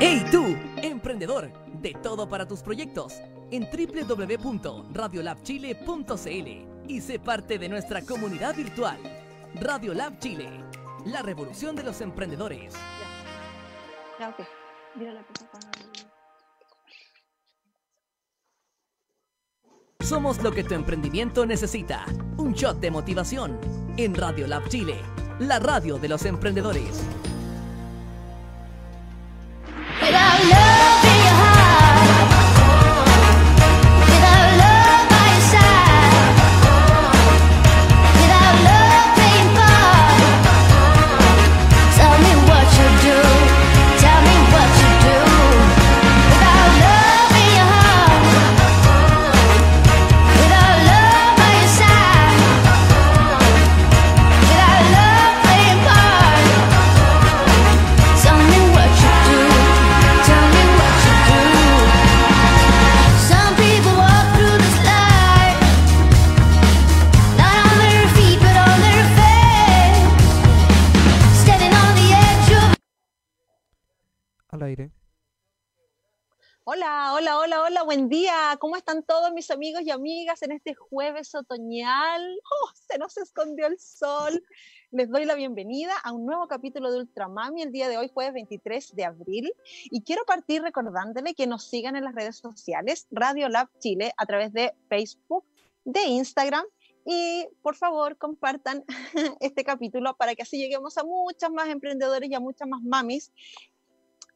¡Hey tú, emprendedor! De todo para tus proyectos en www.radiolabchile.cl y sé parte de nuestra comunidad virtual. Radiolab Chile, la revolución de los emprendedores. Ya, ok. Mira la Somos lo que tu emprendimiento necesita. Un shot de motivación en Radiolab Chile, la radio de los emprendedores. ¿Cómo están todos mis amigos y amigas en este jueves otoñal? ¡Oh, se nos escondió el sol! Les doy la bienvenida a un nuevo capítulo de Ultramami el día de hoy, jueves 23 de abril. Y quiero partir recordándole que nos sigan en las redes sociales, Radio Lab Chile, a través de Facebook, de Instagram. Y por favor, compartan este capítulo para que así lleguemos a muchas más emprendedores y a muchas más mamis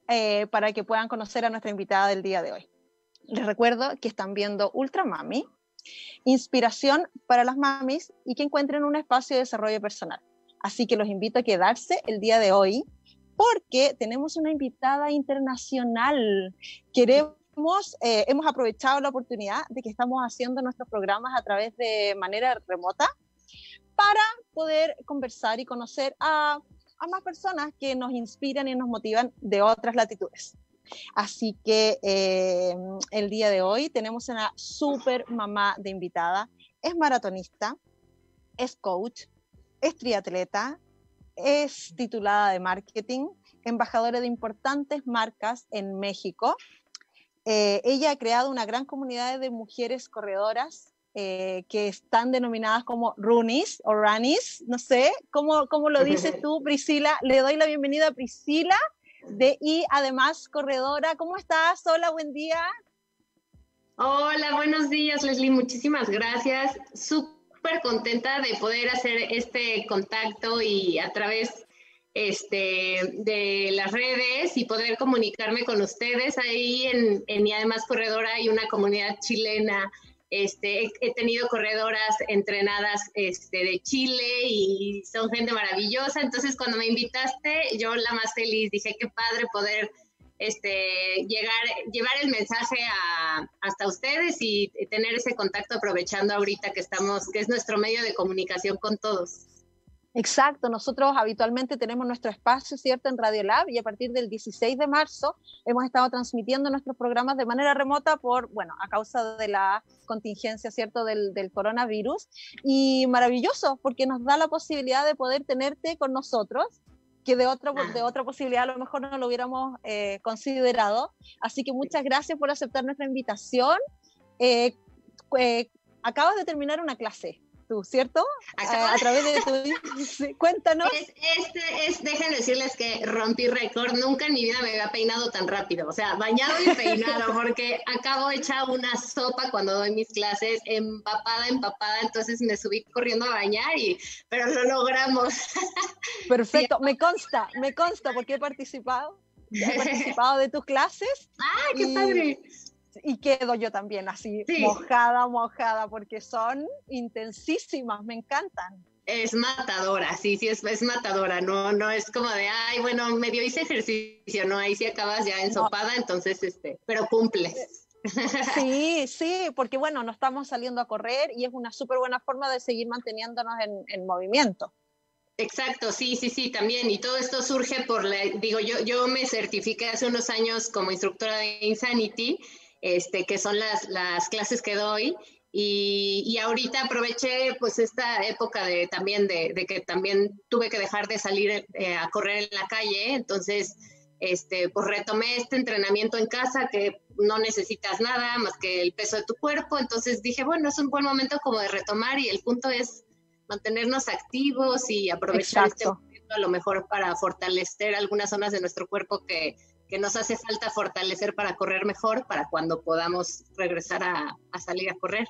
eh, para que puedan conocer a nuestra invitada del día de hoy. Les recuerdo que están viendo Ultra Mami, inspiración para las mamis y que encuentren un espacio de desarrollo personal. Así que los invito a quedarse el día de hoy porque tenemos una invitada internacional. Queremos, eh, hemos aprovechado la oportunidad de que estamos haciendo nuestros programas a través de manera remota para poder conversar y conocer a a más personas que nos inspiran y nos motivan de otras latitudes. Así que eh, el día de hoy tenemos una super mamá de invitada. Es maratonista, es coach, es triatleta, es titulada de marketing, embajadora de importantes marcas en México. Eh, ella ha creado una gran comunidad de mujeres corredoras eh, que están denominadas como runis o ranis, no sé, ¿cómo, cómo lo dices tú, Priscila? Le doy la bienvenida a Priscila de, y además corredora. ¿Cómo estás? Hola, buen día. Hola, buenos días, Leslie. Muchísimas gracias. Súper contenta de poder hacer este contacto y a través este, de las redes y poder comunicarme con ustedes. Ahí en, en y además corredora hay una comunidad chilena este, he, tenido corredoras entrenadas este, de Chile y son gente maravillosa. Entonces, cuando me invitaste, yo la más feliz, dije, qué padre poder este, llegar, llevar el mensaje a, hasta ustedes y tener ese contacto aprovechando ahorita que estamos, que es nuestro medio de comunicación con todos. Exacto, nosotros habitualmente tenemos nuestro espacio, ¿cierto?, en Radio Lab y a partir del 16 de marzo hemos estado transmitiendo nuestros programas de manera remota por, bueno, a causa de la contingencia, ¿cierto?, del, del coronavirus. Y maravilloso, porque nos da la posibilidad de poder tenerte con nosotros que de otra, de otra posibilidad a lo mejor no lo hubiéramos eh, considerado. Así que muchas gracias por aceptar nuestra invitación. Eh, eh, acabas de terminar una clase, tú, ¿cierto? A, a, través de tu... cuéntanos. Es, este es, déjenme decirles que rompí récord, nunca en mi vida me había peinado tan rápido, o sea, bañado y peinado, porque acabo hecha una sopa cuando doy mis clases, empapada, empapada, entonces me subí corriendo a bañar, y, pero lo logramos. Perfecto, me consta, me consta, porque he participado, he participado de tus clases. ¡Ah, qué y... padre! Y quedo yo también así, sí. mojada, mojada, porque son intensísimas, me encantan. Es matadora, sí, sí, es, es matadora, no, no es como de, ay, bueno, medio hice ejercicio, no, ahí sí acabas ya ensopada, no. entonces, este, pero cumples. Sí, sí, porque bueno, no estamos saliendo a correr y es una súper buena forma de seguir manteniéndonos en, en movimiento. Exacto, sí, sí, sí, también. Y todo esto surge por la, digo, yo, yo me certifiqué hace unos años como instructora de Insanity este, que son las, las clases que doy. Y, y, ahorita aproveché pues esta época de también de, de que también tuve que dejar de salir eh, a correr en la calle, entonces este, pues retomé este entrenamiento en casa que no necesitas nada más que el peso de tu cuerpo. Entonces dije, bueno, es un buen momento como de retomar y el punto es mantenernos activos y aprovechar este momento a lo mejor para fortalecer algunas zonas de nuestro cuerpo que, que nos hace falta fortalecer para correr mejor, para cuando podamos regresar a, a salir a correr.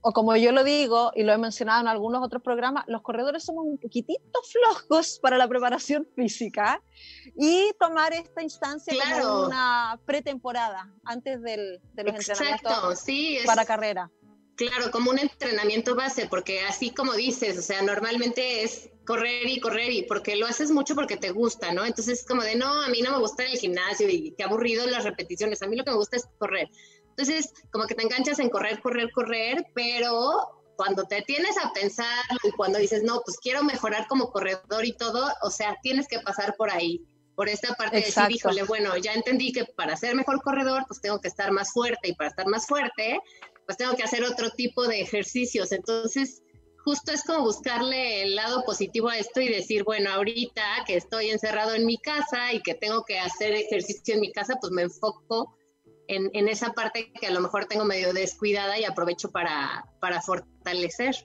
O como yo lo digo, y lo he mencionado en algunos otros programas, los corredores somos un poquitito flojos para la preparación física y tomar esta instancia Claro. como una pretemporada antes del, de los entrenamientos Exacto, sí, es, para carrera. Claro, como un entrenamiento base, porque así como dices, o sea, normalmente es correr y correr y porque lo haces mucho porque te gusta, ¿no? Entonces es como de, no, a mí no me gusta el gimnasio y qué aburrido las repeticiones, a mí lo que me gusta es correr. Entonces, como que te enganchas en correr, correr, correr, pero cuando te tienes a pensar y cuando dices, no, pues quiero mejorar como corredor y todo, o sea, tienes que pasar por ahí, por esta parte de Exacto. decir, híjole, bueno, ya entendí que para ser mejor corredor, pues tengo que estar más fuerte y para estar más fuerte, pues tengo que hacer otro tipo de ejercicios. Entonces, justo es como buscarle el lado positivo a esto y decir, bueno, ahorita que estoy encerrado en mi casa y que tengo que hacer ejercicio en mi casa, pues me enfoco en, en esa parte que a lo mejor tengo medio descuidada y aprovecho para, para fortalecer.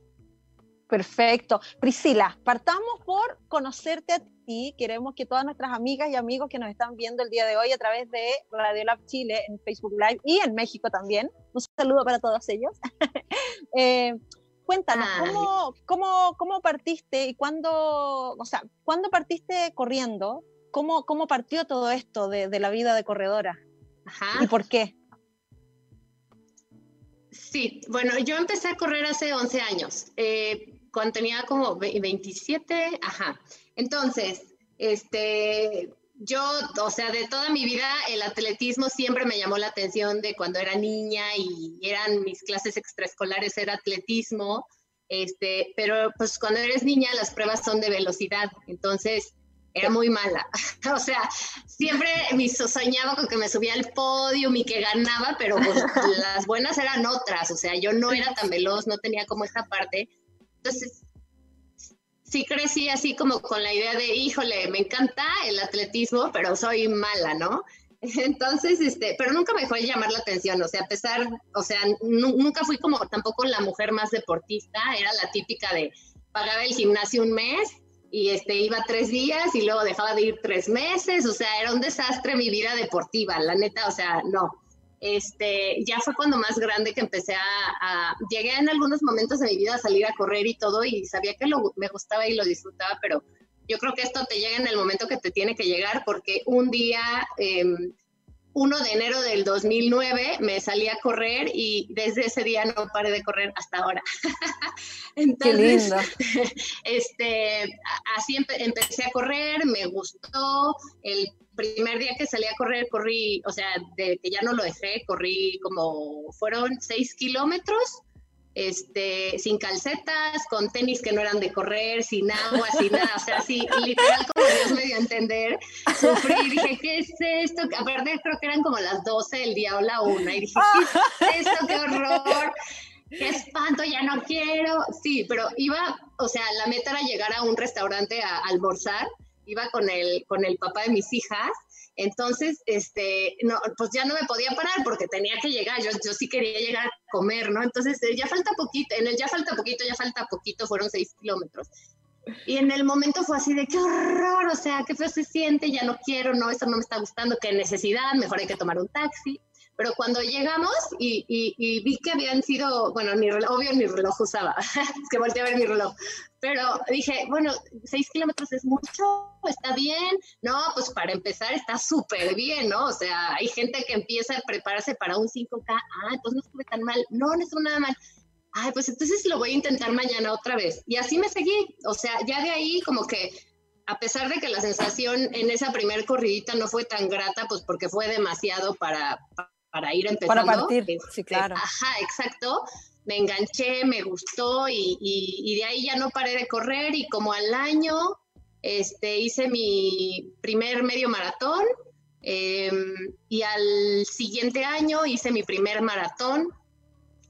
Perfecto. Priscila, partamos por conocerte a ti. Queremos que todas nuestras amigas y amigos que nos están viendo el día de hoy a través de Radio Lab Chile en Facebook Live y en México también. Un saludo para todos ellos. Eh, cuéntanos. ¿cómo, cómo, cómo partiste y cuándo, o sea, cuándo partiste corriendo? ¿Cómo, cómo partió todo esto de, de la vida de corredora? Ajá. ¿Y por qué? Sí, bueno, yo empecé a correr hace 11 años, eh, cuando tenía como ve- 27, ajá. Entonces, este, yo, o sea, de toda mi vida el atletismo siempre me llamó la atención de cuando era niña y eran mis clases extraescolares, era atletismo, este, pero pues cuando eres niña las pruebas son de velocidad, entonces era muy mala. o sea, siempre me so- soñaba con que me subía al podio y que ganaba, pero pues, las buenas eran otras, o sea, yo no era tan veloz, no tenía como esta parte. Entonces, sí crecí así como con la idea de, híjole, me encanta el atletismo, pero soy mala, ¿no? Entonces, este, pero nunca me de llamar la atención, o sea, a pesar, o sea, nu- nunca fui como tampoco la mujer más deportista, era la típica de pagaba el gimnasio un mes y este iba tres días y luego dejaba de ir tres meses, o sea, era un desastre mi vida deportiva, la neta, o sea, no. Este, ya fue cuando más grande que empecé a, llegué en algunos momentos de mi vida a salir a correr y todo y sabía que me gustaba y lo disfrutaba, pero yo creo que esto te llega en el momento que te tiene que llegar porque un día, eh, 1 de enero del 2009, me salí a correr y desde ese día no paré de correr hasta ahora. Qué Entonces, lindo. este, así empe- empecé a correr, me gustó. El primer día que salí a correr, corrí, o sea, de que ya no lo dejé, corrí como, fueron seis kilómetros, este, sin calcetas, con tenis que no eran de correr, sin agua, sin nada, o sea, así, literal, como Dios me dio a entender, sufrí, dije, ¿qué es esto? Aparte, creo que eran como las 12 del día o la una, y dije, ¿qué es esto? ¡Qué horror! qué espanto, ya no quiero. Sí, pero iba, o sea, la meta era llegar a un restaurante a, almorzar, iba con el, con el papá de mis hijas, entonces, este, no, pues ya no me podía parar porque tenía que llegar, yo, yo sí quería llegar a comer, ¿no? Entonces, eh, ya falta poquito, en el ya falta poquito, ya falta poquito, fueron seis kilómetros. Y en el momento fue así de qué horror, o sea, qué feo se siente, ya no quiero, no, esto no me está gustando, qué necesidad, mejor hay que tomar un taxi. Pero cuando llegamos y, y- y vi que habían sido, bueno, ni reloj, obvio ni reloj usaba, es que volteé a ver mi reloj, pero dije, bueno, seis kilómetros es mucho, está bien, no, pues para empezar está súper bien, ¿no? O sea, hay gente que empieza a prepararse para un 5K, ah, entonces no estuve tan mal, no, no estuve nada mal. Ay, pues entonces lo voy a intentar mañana otra vez. Y así me seguí. O sea, ya de ahí como que, a pesar de que la sensación en esa primer corridita no fue tan grata, pues porque fue demasiado para, para ir empezando. Para partir, este, sí, claro. Ajá, exacto. Me enganché, me gustó y, de ahí ya no paré de correr y como al año este, hice mi primer medio maratón em, y al siguiente año hice mi primer maratón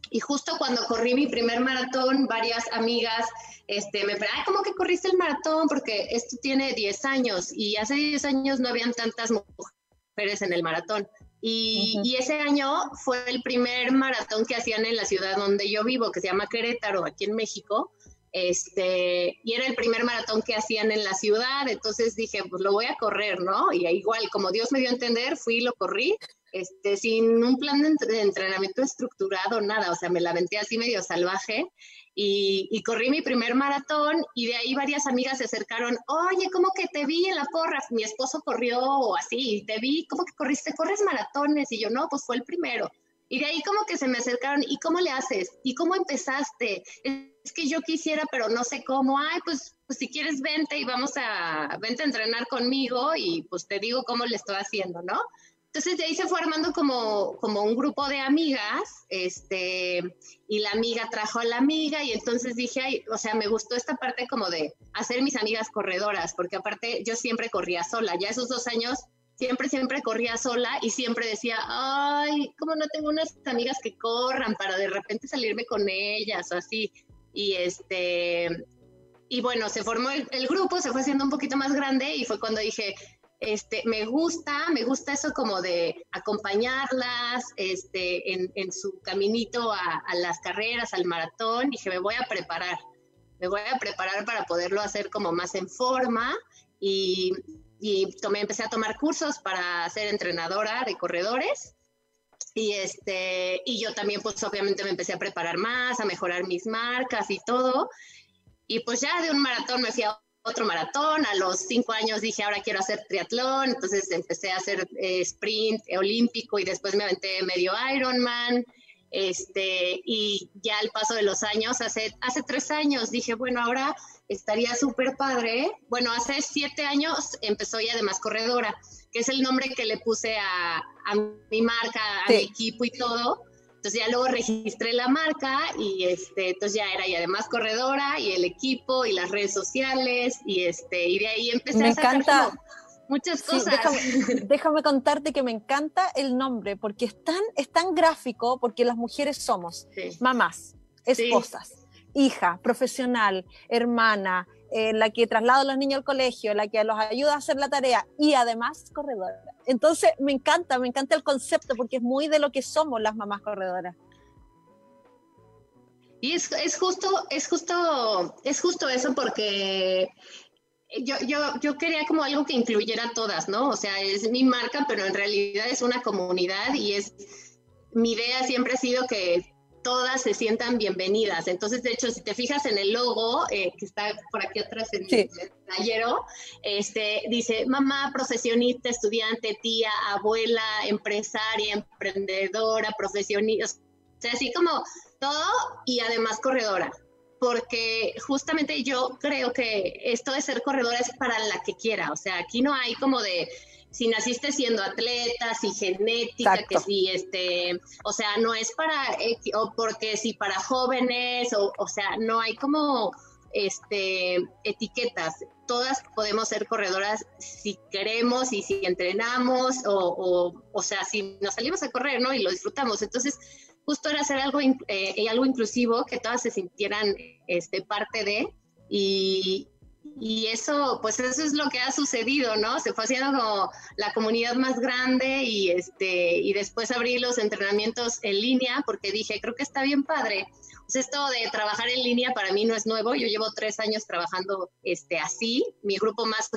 Y justo cuando corrí mi primer maratón, varias amigas este, me preguntaron, ¿cómo que corriste el maratón? Porque esto tiene 10 años y hace 10 años no habían tantas mujeres en el maratón. Y, y, ese año fue el primer maratón que hacían en la ciudad donde yo vivo, que se llama Querétaro, aquí en México. Este, y era el primer maratón que hacían en la ciudad, entonces dije, pues lo voy a correr, ¿no? Y igual, como Dios me dio a entender, fui y lo corrí, este, sin un plan de, entrenamiento estructurado, nada, o sea, me la aventé así medio salvaje y, y, corrí mi primer maratón y de ahí varias amigas se acercaron, oye, ¿cómo que te vi en la porra? Mi esposo corrió así, te vi, ¿cómo que corriste? ¿Corres maratones? Y yo, no, pues fue el primero. Y de ahí como que se me acercaron, ¿y cómo le haces? ¿Y cómo empezaste? Es que yo quisiera, pero no sé cómo. Ay, pues, pues si quieres vente y vamos a, vente a entrenar conmigo y pues te digo cómo le estoy haciendo, ¿no? Entonces de ahí se fue armando como, como un grupo de amigas, este, y la amiga trajo a la amiga, y entonces dije, ay, o sea, me gustó esta parte como de hacer mis amigas corredoras, porque aparte yo siempre corría sola, ya esos dos años siempre, siempre corría sola y siempre decía, ay, como no tengo unas amigas que corran para de repente salirme con ellas o así. Y este, y bueno, se formó el, grupo, se fue haciendo un poquito más grande y fue cuando dije, este, me gusta, me gusta eso como de acompañarlas este, en, su caminito a, las carreras, al maratón. Dije, me voy a preparar, me voy a preparar para poderlo hacer como más en forma y, y empecé a tomar cursos para ser entrenadora de corredores. Y, este, y yo también, pues obviamente me empecé a preparar más, a mejorar mis marcas y todo. Y pues ya de un maratón me fui otro maratón. A los cinco años dije, ahora quiero hacer triatlón. Entonces empecé a hacer eh, sprint olímpico y después me aventé medio Ironman. Este, y ya al paso de los años, hace, hace tres años, dije, bueno, ahora estaría súper padre. Bueno, hace siete años empezó ya además corredora, que es el nombre que le puse a, a mi marca, a sí. mi equipo y todo. Entonces ya luego registré la marca y este, entonces ya era y además corredora y el equipo y las redes sociales y este, y de ahí empecé me a sacar encanta. muchas cosas. Sí, déjame, déjame, contarte que me encanta el nombre porque es tan, es tan gráfico porque las mujeres somos sí. mamás, esposas. Sí hija, profesional, hermana, eh, la que traslada a los niños al colegio, la que los ayuda a hacer la tarea y además corredora. Entonces me encanta, me encanta el concepto porque es muy de lo que somos las mamás corredoras. Y es, es justo, es justo, es justo eso porque yo, yo, yo quería como algo que incluyera a todas, ¿no? O sea, es mi marca, pero en realidad es una comunidad y es, mi idea siempre ha sido que todas se sientan bienvenidas. Entonces, de hecho, si te fijas en el logo eh, que está por aquí atrás en sí. el tallero, este, dice mamá, profesionista, estudiante, tía, abuela, empresaria, emprendedora, profesionista, o sea, así como todo y además corredora. Porque justamente yo creo que esto de ser corredora es para la que quiera. O sea, aquí no hay como de, si naciste siendo atleta, si genética, Exacto. que si este, o sea, no es para, o porque si para jóvenes, o, o sea, no hay como este, etiquetas. Todas podemos ser corredoras si queremos y si entrenamos, o, o, o sea, si nos salimos a correr, ¿no? Y lo disfrutamos. Entonces, justo era hacer algo, eh, algo inclusivo, que todas se sintieran este, parte de, y, y eso, pues eso es lo que ha sucedido, ¿no? Se fue haciendo como la comunidad más grande y este, y después abrí los entrenamientos en línea porque dije, creo que está bien padre. Pues esto de trabajar en línea para mí no es nuevo. Yo llevo tres años trabajando este, así. Mi grupo más,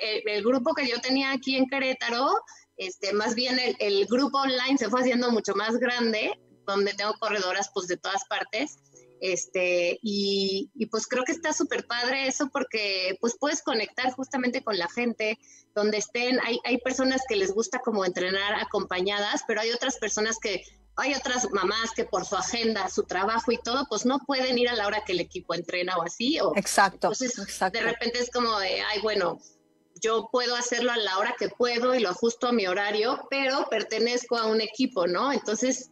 el, el grupo que yo tenía aquí en Querétaro, este, más bien el, el grupo online se fue haciendo mucho más grande, donde tengo corredoras pues de todas partes este, y, y, pues creo que está súper padre eso porque pues puedes conectar justamente con la gente donde estén. Hay, hay personas que les gusta como entrenar acompañadas, pero hay otras personas que, hay otras mamás que por su agenda, su trabajo y todo, pues no pueden ir a la hora que el equipo entrena o así. O, exacto. Entonces, exacto. de repente es como de, ay, bueno, yo puedo hacerlo a la hora que puedo y lo ajusto a mi horario, pero pertenezco a un equipo, ¿no? Entonces,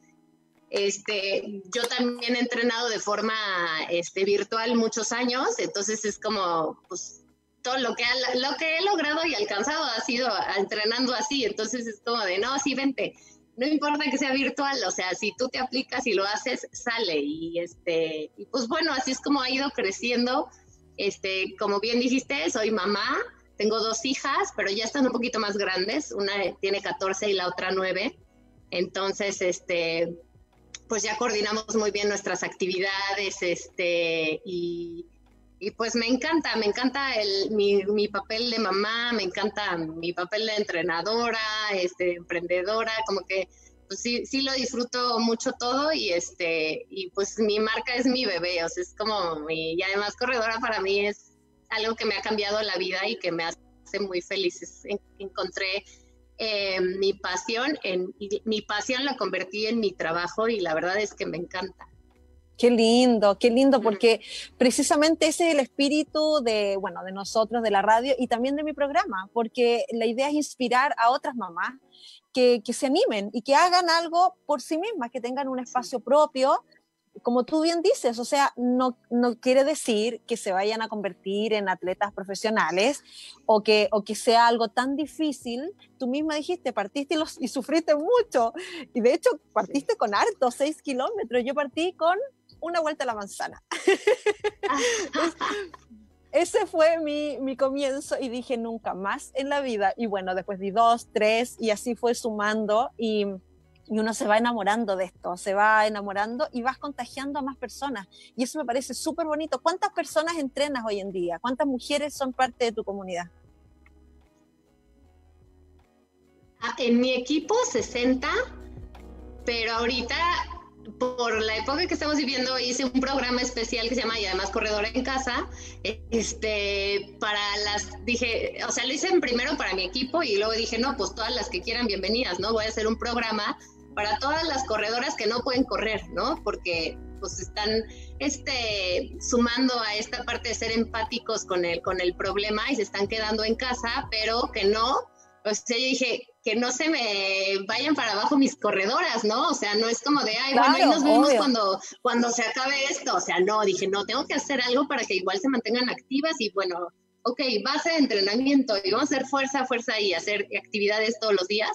este, yo también he entrenado de forma este, virtual muchos años, entonces es como, pues, todo lo que, lo que he logrado y alcanzado ha sido entrenando así, entonces es como de, no, sí, vente. no importa que sea virtual, o sea, si tú te aplicas y lo haces, sale. Y este, y pues bueno, así es como ha ido creciendo. Este, como bien dijiste, soy mamá, tengo dos hijas, pero ya están un poquito más grandes, una tiene 14 y la otra 9. Entonces, este, pues ya coordinamos muy bien nuestras actividades, este, y, y pues me encanta, me encanta el, mi, mi, papel de mamá, me encanta mi papel de entrenadora, este, emprendedora, como que pues sí, sí lo disfruto mucho todo y este, y pues mi marca es mi bebé, o sea, es como mi, y además corredora para mí es algo que me ha cambiado la vida y que me hace muy feliz. encontré eh, mi pasión, en, mi pasión la convertí en mi trabajo y la verdad es que me encanta. Qué lindo, qué lindo, porque precisamente ese es el espíritu de, bueno, de nosotros, de la radio y también de mi programa, porque la idea es inspirar a otras mamás que, que se animen y que hagan algo por sí mismas, que tengan un espacio propio como tú bien dices, o sea, no, no quiere decir que se vayan a convertir en atletas profesionales o que, o que sea algo tan difícil. Tú misma dijiste, partiste y, los, y sufriste mucho. Y de hecho, partiste con harto, seis kilómetros. Yo partí con una vuelta a la manzana. Ese fue mi, mi, comienzo y dije nunca más en la vida. Y bueno, después di dos, tres y así fue sumando. Y y uno se va enamorando de esto, se va enamorando y vas contagiando a más personas. Y eso me parece súper bonito. ¿Cuántas personas entrenas hoy en día? ¿Cuántas mujeres son parte de tu comunidad? Ah, en mi equipo 60, pero ahorita por la época que estamos viviendo hice un programa especial que se llama y además corredor en casa este para las dije o sea lo hice primero para mi equipo y luego dije no pues todas las que quieran bienvenidas no voy a hacer un programa para todas las corredoras que no pueden correr, ¿no? Porque pues están este, sumando a esta parte de ser empáticos con el, con el problema y se están quedando en casa, pero que no, o sea, yo dije, que no se me vayan para abajo mis corredoras, ¿no? O sea, no es como de, ay, bueno, ahí nos vemos cuando, cuando se acabe esto. O sea, no, dije, no, tengo que hacer algo para que igual se mantengan activas y bueno, ok, base de entrenamiento y vamos a hacer fuerza, fuerza y hacer actividades todos los días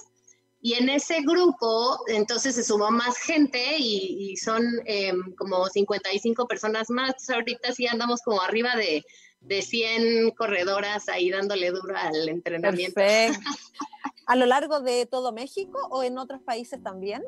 y en ese grupo, entonces se sumó más gente y, son em, como 55 personas más. Entonces, ahorita sí andamos como arriba de, de 100 corredoras ahí dándole duro al entrenamiento. ¿A lo largo de todo México o en otros países también?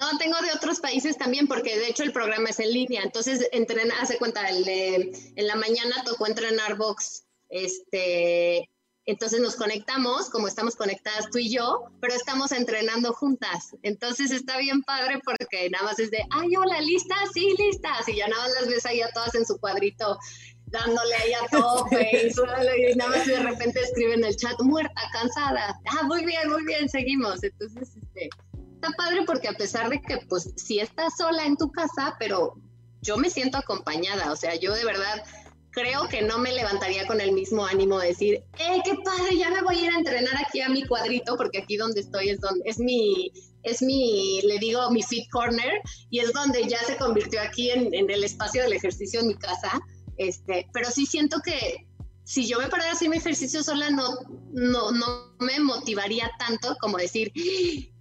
No, tengo de otros países también, porque de hecho el programa es en línea. Entonces, entrena, hace cuenta, el, en la mañana tocó entrenar box este, entonces nos conectamos, como estamos conectadas tú y yo, pero estamos entrenando juntas. Entonces está bien padre porque nada más es de, ay, hola, ¿lista? Sí, listas. Y ya nada más las ves ahí a todas en su cuadrito dándole ahí a tope y, nada más de repente escriben en el chat, muerta, cansada. Ah, muy bien, muy bien, seguimos. Entonces, este, está padre porque a pesar de que, pues, sí estás sola en tu casa, pero yo me siento acompañada. O sea, yo de verdad creo que no me levantaría con el mismo ánimo de decir, ¡eh, qué padre! Ya me voy a ir a entrenar aquí a mi cuadrito, porque aquí donde estoy es donde es mi, es mi, le digo, mi fit corner, y es donde ya se convirtió aquí en, en el espacio del ejercicio en mi casa. Este, pero sí siento que si yo me parara a hacer mi ejercicio sola, no, no, no me motivaría tanto como decir,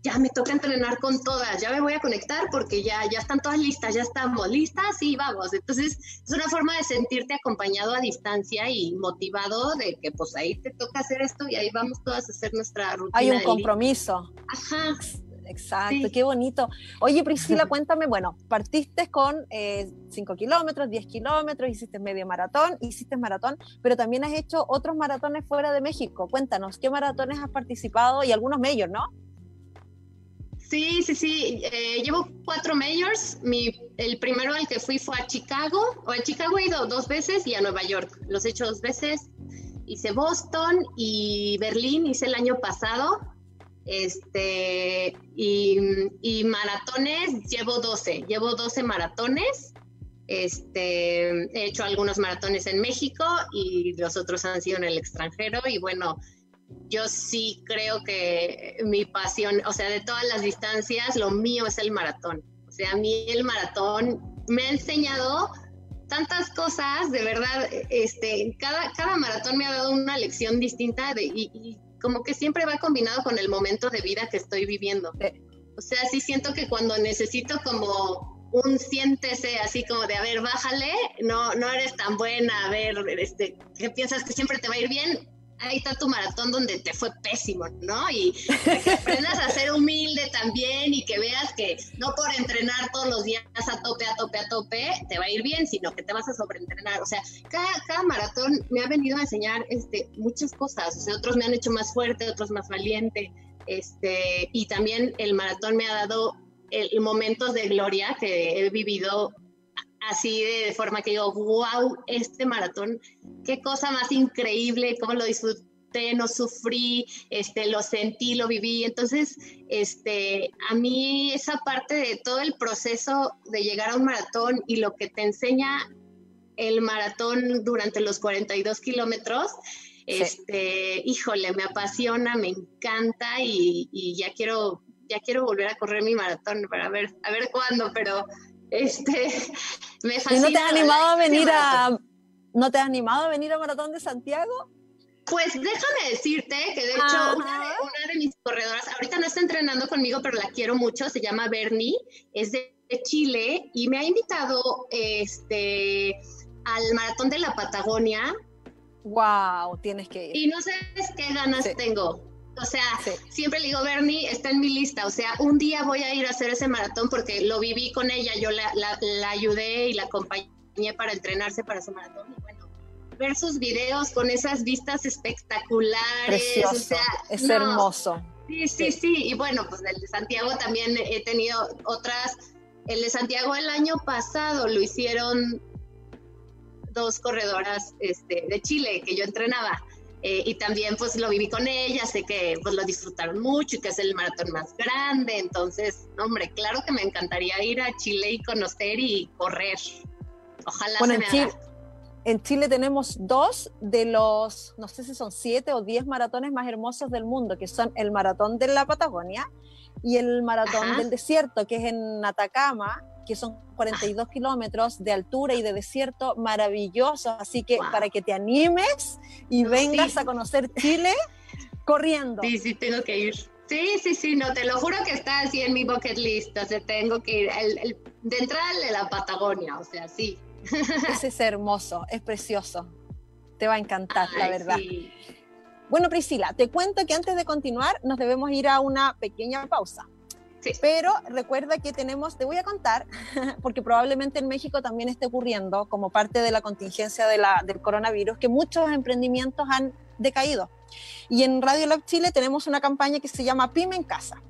ya me toca entrenar con todas, ya me voy a conectar porque ya, ya están todas listas, ya estamos listas y vamos. Entonces, es una forma de sentirte acompañado a distancia y motivado de que pues ahí te toca hacer esto y ahí vamos todas a hacer nuestra rutina. Hay un compromiso. Ajá. Exacto, qué bonito. Oye, Priscila, cuéntame, bueno, partiste con 5 eh, kilómetros, 10 kilómetros, hiciste medio maratón, hiciste maratón, pero también has hecho otros maratones fuera de México. Cuéntanos, ¿qué maratones has participado? Y algunos majors, ¿no? Sí, sí, sí. Eh, llevo cuatro majors. Mi, el primero al que fui fue a Chicago. O a Chicago he ido dos veces y a Nueva York. Los he hecho dos veces. Hice Boston y Berlín, hice el año pasado. Este, y, maratones, llevo 12, llevo 12 maratones. Este, he hecho algunos maratones en México y los otros han sido en el extranjero. Y bueno, yo sí creo que mi pasión, o sea, de todas las distancias, lo mío es el maratón. O sea, a mí el maratón me ha enseñado tantas cosas, de verdad, este, cada, cada maratón me ha dado una lección distinta de, y como que siempre va combinado con el momento de vida que estoy viviendo. O O sea, sí siento que cuando necesito como un siéntese así como de, a ver, bájale, no, no eres tan buena, a ver, este, que piensas que siempre te va a ir bien, ahí está tu maratón donde te fue pésimo, ¿no? Y que aprendas a ser humilde también y que veas que no por entrenar todos los días a tope, a tope, a tope, te va a ir bien, sino que te vas a sobreentrenar. O sea, cada, maratón me ha venido a enseñar este, muchas cosas. O sea, otros me han hecho más fuerte, otros más valiente. Este, y también el maratón me ha dado el, momentos de gloria que he vivido así de, forma que digo, wow, este maratón, qué cosa más increíble, cómo lo disfruté, no sufrí, este, lo sentí, lo viví. Entonces, este, a mí esa parte de todo el proceso de llegar a un maratón y lo que te enseña el maratón durante los 42 kilómetros, este, híjole, me apasiona, me encanta y, y ya quiero ya quiero volver a correr mi maratón para ver, a ver cuándo, pero este, me fascina. ¿Y no te has animado a venir a, no te has animado a venir a Maratón de Santiago? Pues déjame decirte que de hecho una de, una de, mis corredoras, ahorita no está entrenando conmigo, pero la quiero mucho, se llama Bernie, es de Chile y me ha invitado este, al Maratón de la Patagonia. Wow, tienes que ir. Y no sabes qué ganas tengo. O sea, siempre le digo, Bernie, está en mi lista. O sea, un día voy a ir a hacer ese maratón porque lo viví con ella. Yo la, ayudé y la acompañé para entrenarse para su maratón. Y bueno, ver sus videos con esas vistas espectaculares. Precioso. O sea, es hermoso. Sí, sí, sí. Y bueno, pues el de Santiago también he tenido otras. El de Santiago el año pasado lo hicieron dos corredoras este, de Chile que yo entrenaba. Eh, y también pues lo viví con ella, sé que pues lo disfrutaron mucho y que es el maratón más grande, entonces, hombre, claro que me encantaría ir a Chile y conocer y correr. Ojalá bueno, se me en, Chile, en Chile tenemos dos de los, no sé si son siete o diez maratones más hermosos del mundo, que son el maratón de la Patagonia y el maratón del desierto, que es en Atacama, que son 42 kilómetros de altura y de desierto maravillosos. Así que para que te animes y vengas a conocer Chile corriendo. Sí, sí, tengo que ir. Sí, sí, sí, no, te lo juro que está así en mi bucket list. O sea, tengo que ir. El, de entrada de la Patagonia, o sea, sí. Ese es hermoso, es precioso. Te va a encantar, la verdad. Bueno, Priscila, te cuento que antes de continuar nos debemos ir a una pequeña pausa. Pero recuerda que tenemos, te voy a contar, porque probablemente en México también esté ocurriendo como parte de la contingencia de la, del coronavirus, que muchos emprendimientos han decaído. Y en Radio Lab Chile tenemos una campaña que se llama Pyme en Casa.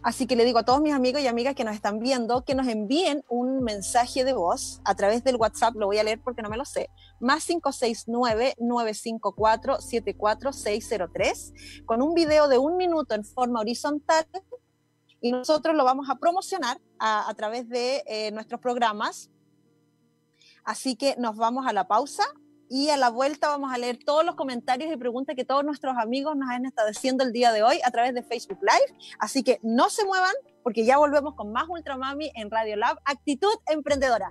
Así que le digo a todos mis amigos y amigas que nos están viendo que nos envíen un mensaje de voz a través del WhatsApp, lo voy a leer porque no me lo sé, más 569-954-74603, con un video de un minuto en forma horizontal y nosotros lo vamos a promocionar a, través de eh, nuestros programas. Así que nos vamos a la pausa y a la vuelta vamos a leer todos los comentarios y preguntas que todos nuestros amigos nos han estado haciendo el día de hoy a través de Facebook Live. Así que no se muevan porque ya volvemos con más Ultramami en Radio Lab, Actitud Emprendedora.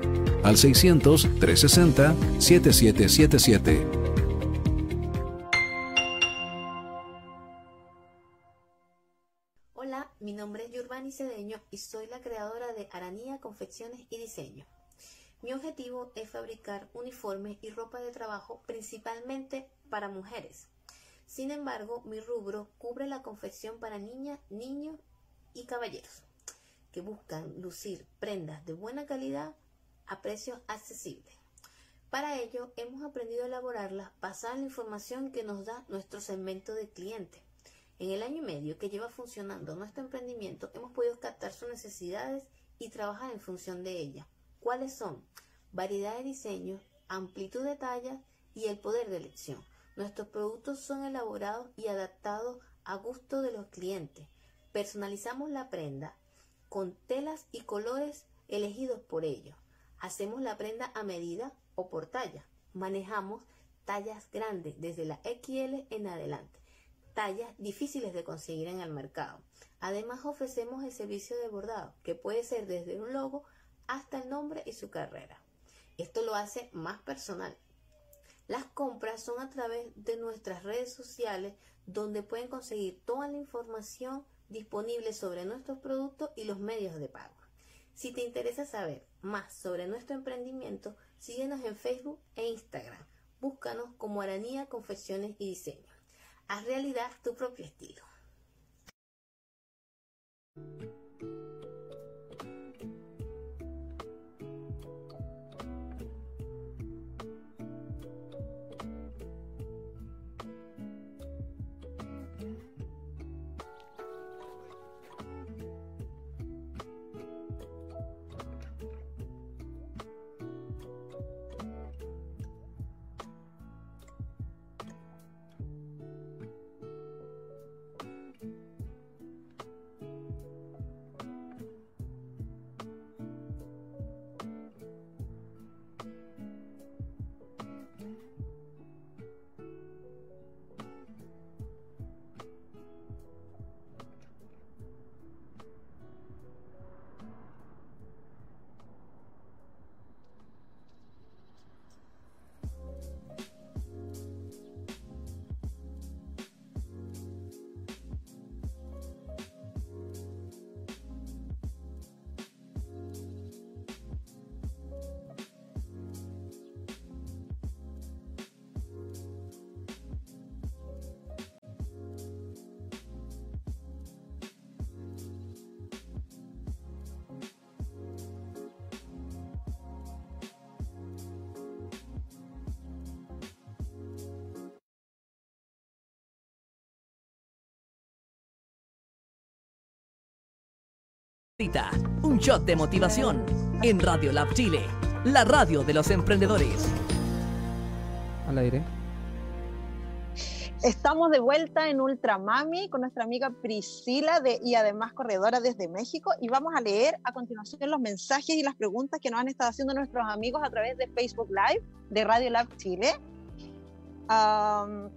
al 600-360-7777. Hola, mi nombre es Yurbani Cedeño y soy la creadora de Aranía Confecciones y Diseño. Mi objetivo es fabricar uniformes y ropa de trabajo principalmente para mujeres. Sin embargo, mi rubro cubre la confección para niñas, niños y caballeros. que buscan lucir prendas de buena calidad a precios accesibles. Para ello, hemos aprendido a elaborarlas basada en la información que nos da nuestro segmento de clientes. En el año y medio que lleva funcionando nuestro emprendimiento, hemos podido captar sus necesidades y trabajar en función de ellas. ¿Cuáles son? Variedad de diseños, amplitud de tallas y el poder de elección. Nuestros productos son elaborados y adaptados a gusto de los clientes. Personalizamos la prenda con telas y colores elegidos por ellos. Hacemos la prenda a medida o por talla. Manejamos tallas grandes desde la XL en adelante, tallas difíciles de conseguir en el mercado. Además ofrecemos el servicio de bordado, que puede ser desde un logo hasta el nombre y su carrera. Esto lo hace más personal. Las compras son a través de nuestras redes sociales donde pueden conseguir toda la información disponible sobre nuestros productos y los medios de pago. Si te interesa saber más sobre nuestro emprendimiento, síguenos en Facebook e Instagram. Búscanos como Aranía Confecciones y Diseño. Haz realidad tu propio estilo. Un shot de motivación en Radio Lab Chile, la radio de los emprendedores. Al aire. Estamos de vuelta en Ultramami con nuestra amiga Priscila de, y además corredora desde México y vamos a leer a continuación los mensajes y las preguntas que nos han estado haciendo nuestros amigos a través de Facebook Live de Radio Lab Chile. Am,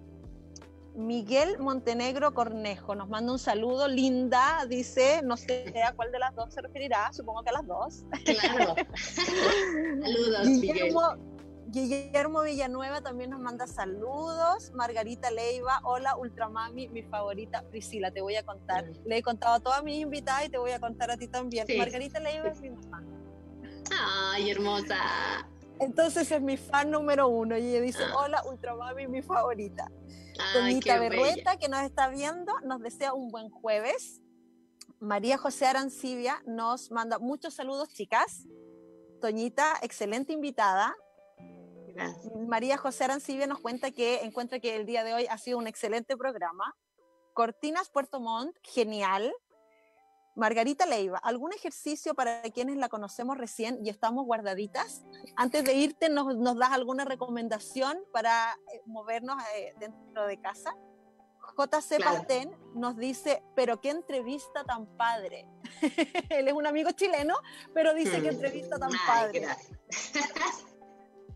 Miguel Montenegro Cornejo nos manda un saludo, linda, dice, no sé a cuál de las dos se referirá, supongo que a las dos. Claro. Saludos, Miguel. Guillermo, Villanueva también nos manda saludos. Margarita Leiva, hola Ultramami, mi favorita Priscila, te voy a contar. Le he contado a todas mis invitadas y te voy a contar a ti también. Sí. Margarita Leiva es mi mamá. Ay, hermosa. Entonces es mi fan número uno y ella dice, hola Ultramami, mi favorita. Bella. Berrueta, que nos está viendo, nos desea un buen jueves. María José Arancibia nos manda muchos saludos, chicas. Toñita, excelente invitada. Gracias. María José Arancibia nos cuenta que encuentra que el día de hoy ha sido un excelente programa. Cortinas Puerto Montt, genial. Margarita Leiva, ¿algún ejercicio para quienes la conocemos recién y estamos guardaditas? Antes de irte, ¿nos, nos das alguna recomendación para eh, movernos eh, dentro de casa? JC Claro. Pastén nos dice, pero qué entrevista tan padre. Él es un amigo chileno, pero dice qué Mm. entrevista tan Ay, padre.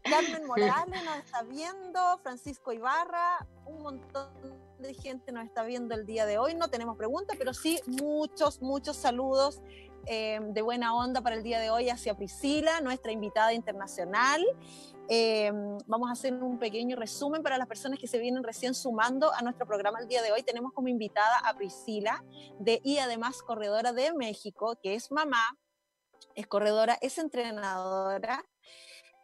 Carmen Morales nos está viendo, Francisco Ibarra, un montón de gente nos está viendo el día de hoy. No tenemos preguntas, pero sí muchos, muchos saludos eh, de buena onda para el día de hoy hacia Priscila, nuestra invitada internacional. Eh, vamos a hacer un pequeño resumen para las personas que se vienen recién sumando a nuestro programa el día de hoy. Tenemos como invitada a Priscila de, y además corredora de México, que es mamá, es corredora, es entrenadora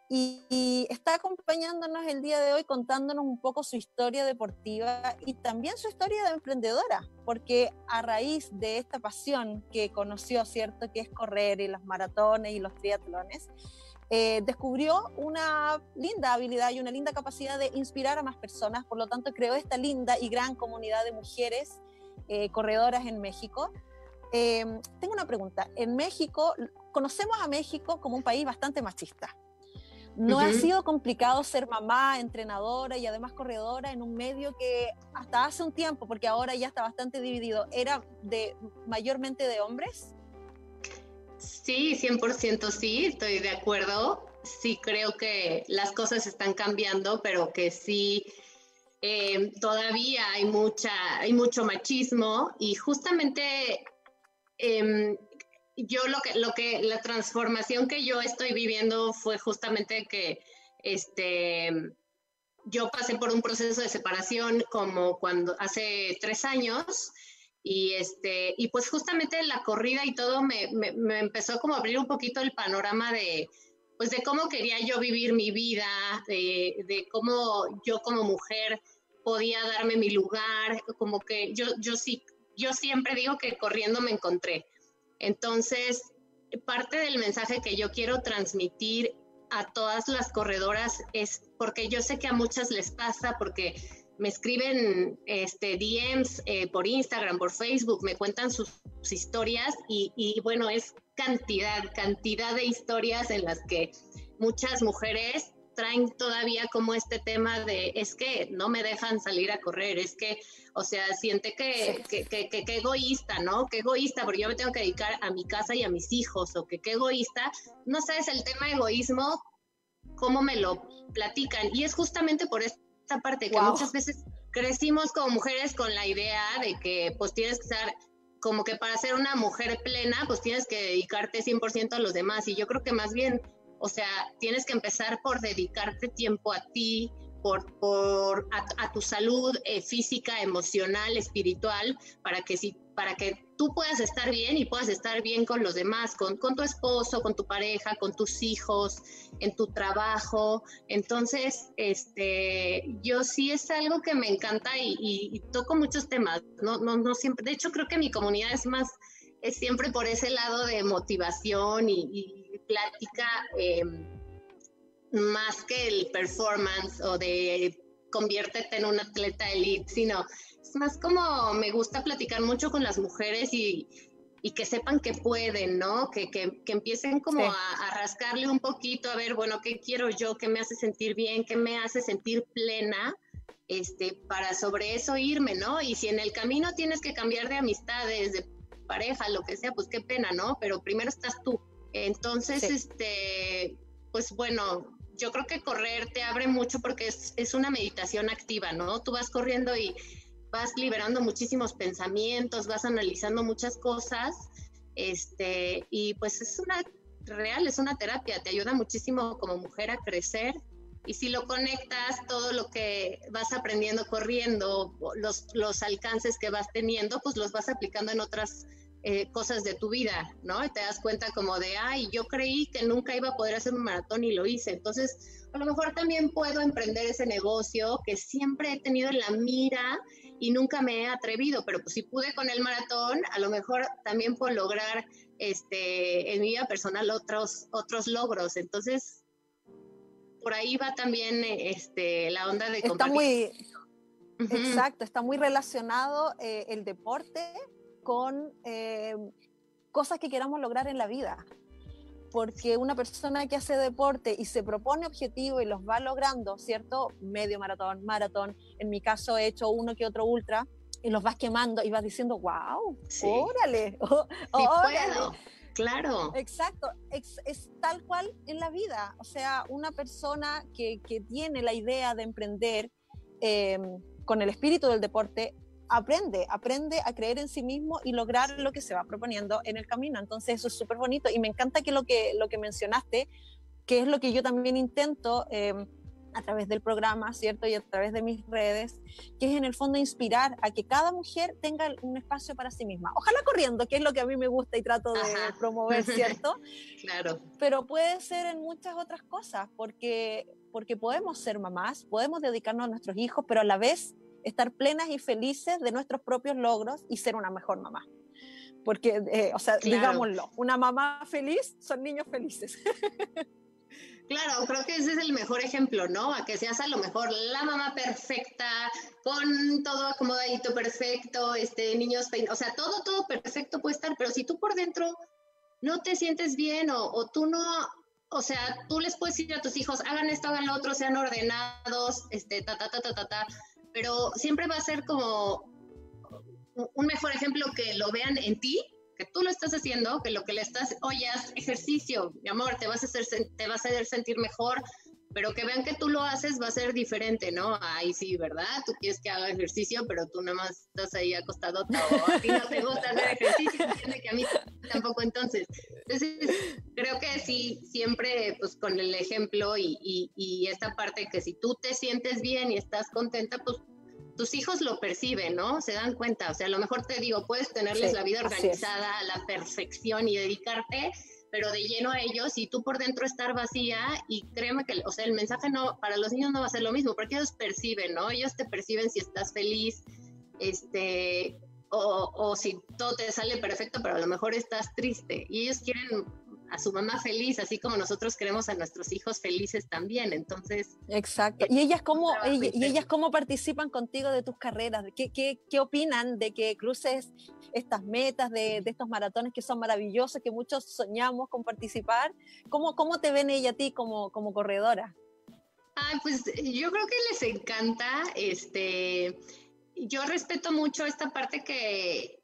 y, está acompañándonos el día de hoy contándonos un poco su historia deportiva y también su historia de emprendedora, porque a raíz de esta pasión que conoció, ¿cierto? Que es correr y los maratones y los triatlones, eh, descubrió una linda habilidad y una linda capacidad de inspirar a más personas, por lo tanto creó esta linda y gran comunidad de mujeres eh, corredoras en México. Eh, tengo una pregunta, en México, conocemos a México como un país bastante machista. ¿No ha sido complicado ser mamá, entrenadora y además corredora en un medio que hasta hace un tiempo, porque ahora ya está bastante dividido, era de mayormente de hombres? Sí, 100% sí, estoy de acuerdo. Sí creo que las cosas están cambiando, pero que sí eh, todavía hay mucha, hay mucho machismo y justamente em, yo lo que, lo que, la transformación que yo estoy viviendo fue justamente que este, yo pasé por un proceso de separación como cuando hace tres años y este y pues justamente la corrida y todo me, me, me empezó como a abrir un poquito el panorama de pues de cómo quería yo vivir mi vida, de, de cómo yo como mujer podía darme mi lugar, como que yo, yo sí, yo siempre digo que corriendo me encontré. Entonces, parte del mensaje que yo quiero transmitir a todas las corredoras es porque yo sé que a muchas les pasa, porque me escriben este, DMs eh, por Instagram, por Facebook, me cuentan sus, historias y, y, bueno, es cantidad, cantidad de historias en las que muchas mujeres traen todavía como este tema de es que no me dejan salir a correr, es que, o sea, siente que, que, que, que, que egoísta, ¿no? Que egoísta, porque yo me tengo que dedicar a mi casa y a mis hijos, o que qué egoísta. No sabes el tema egoísmo, cómo me lo platican. Y es justamente por esta parte que Wow. muchas veces crecimos como mujeres con la idea de que pues tienes que estar como que para ser una mujer plena, pues tienes que dedicarte 100% a los demás. Y yo creo que más bien, o sea, tienes que empezar por dedicarte tiempo a ti, por, por a, tu salud eh, física, emocional, espiritual, para que si para que tú puedas estar bien y puedas estar bien con los demás, con, con tu esposo, con tu pareja, con tus hijos, en tu trabajo. Entonces, este, yo sí es algo que me encanta y, toco muchos temas. No, no, no siempre. De hecho, creo que mi comunidad es más, es siempre por ese lado de motivación y plática, eh, más que el performance o de conviértete en un atleta elite, sino es más como me gusta platicar mucho con las mujeres y, y que sepan que pueden, ¿no? Que, que, que empiecen como Sí. a, a rascarle un poquito, a ver, bueno, ¿qué quiero yo? ¿Qué me hace sentir bien? ¿Qué me hace sentir plena? Este, para sobre eso irme, ¿no? Y si en el camino tienes que cambiar de amistades, de pareja, lo que sea, pues qué pena, ¿no? Pero primero estás tú. Entonces, Sí. este, pues bueno, yo creo que correr te abre mucho porque es, es una meditación activa, ¿no? Tú vas corriendo y vas liberando muchísimos pensamientos, vas analizando muchas cosas, este, y pues es una real, es una terapia, te ayuda muchísimo como mujer a crecer. Y si lo conectas, todo lo que vas aprendiendo corriendo, los, los alcances que vas teniendo, pues los vas aplicando en otras eh, cosas de tu vida, ¿no? Y te das cuenta como de, ay, yo creí que nunca iba a poder hacer un maratón y lo hice. Entonces, a lo mejor también puedo emprender ese negocio que siempre he tenido en la mira y nunca me he atrevido, pero pues si pude con el maratón, a lo mejor también puedo lograr este, en mi vida personal otros, otros logros. Entonces, por ahí va también este, la onda de Está compartir. muy, Ujú. exacto, está muy relacionado eh, el deporte con eh, cosas que queramos lograr en la vida. Porque una persona que hace deporte y se propone objetivos y los va logrando, ¿cierto? Medio maratón, maratón. En mi caso he hecho uno que otro ultra y los vas quemando y vas diciendo, wow, Sí. órale, oh, Sí órale". puedo, claro. Exacto, ex- es, tal cual en la vida. O sea, una persona que, que tiene la idea de emprender eh, con el espíritu del deporte, aprende, aprende a creer en sí mismo y lograr lo que se va proponiendo en el camino. Entonces eso es súper bonito y me encanta que lo, que lo que mencionaste, que es lo que yo también intento eh, a través del programa, ¿cierto? Y a través de mis redes, que es en el fondo inspirar a que cada mujer tenga un espacio para sí misma. Ojalá corriendo, que es lo que a mí me gusta y trato de Ajá. promover, ¿cierto? Claro. Pero puede ser en muchas otras cosas, porque, porque podemos ser mamás, podemos dedicarnos a nuestros hijos, pero a la vez estar plenas y felices de nuestros propios logros y ser una mejor mamá. Porque, eh, o sea, Claro. digámoslo, una mamá feliz son niños felices. Claro, creo que ese es el mejor ejemplo, ¿no? A que seas a lo mejor la mamá perfecta, con todo acomodadito perfecto, este, niños, o sea, todo, todo perfecto puede estar, pero si tú por dentro no te sientes bien o, o tú no, o sea, tú les puedes decir a tus hijos, hagan esto, hagan lo otro, sean ordenados, este, ta, ta, ta, ta, ta, ta, pero siempre va a ser como un- mejor ejemplo que lo vean en ti, que tú lo estás haciendo, que lo que le estás, oye, haz ejercicio, mi amor, te vas a hacer, te vas a hacer sentir mejor, pero que vean que tú lo haces va a ser diferente, ¿no? Ay, sí, ¿verdad? Tú quieres que haga ejercicio, pero tú nada más estás ahí acostado, o a ti no te gusta hacer ejercicio, entiende que a mí tampoco entonces. Entonces, creo que sí, siempre pues con el ejemplo y, y, y esta parte que si tú te sientes bien y estás contenta, pues tus hijos lo perciben, ¿no? Se dan cuenta. O sea, a lo mejor te digo, puedes tenerles Sí, la vida organizada a la perfección y dedicarte, pero de lleno a ellos y tú por dentro estar vacía y créeme que, o sea, el mensaje no, para los niños no va a ser lo mismo, porque ellos perciben, ¿no? Ellos te perciben si estás feliz, este, o, o si todo te sale perfecto, pero a lo mejor estás triste y ellos quieren a su mamá feliz, así como nosotros queremos a nuestros hijos felices también. Entonces, Exacto. ¿Y ellas cómo, ella- y ellas cómo participan contigo de tus carreras? ¿Qué, qué, qué opinan de que cruces estas metas, de, de estos maratones que son maravillosos, que muchos soñamos con participar? ¿Cómo, cómo te ven ella a ti como, como corredora? Ay, pues yo creo que les encanta, este, yo respeto mucho esta parte que,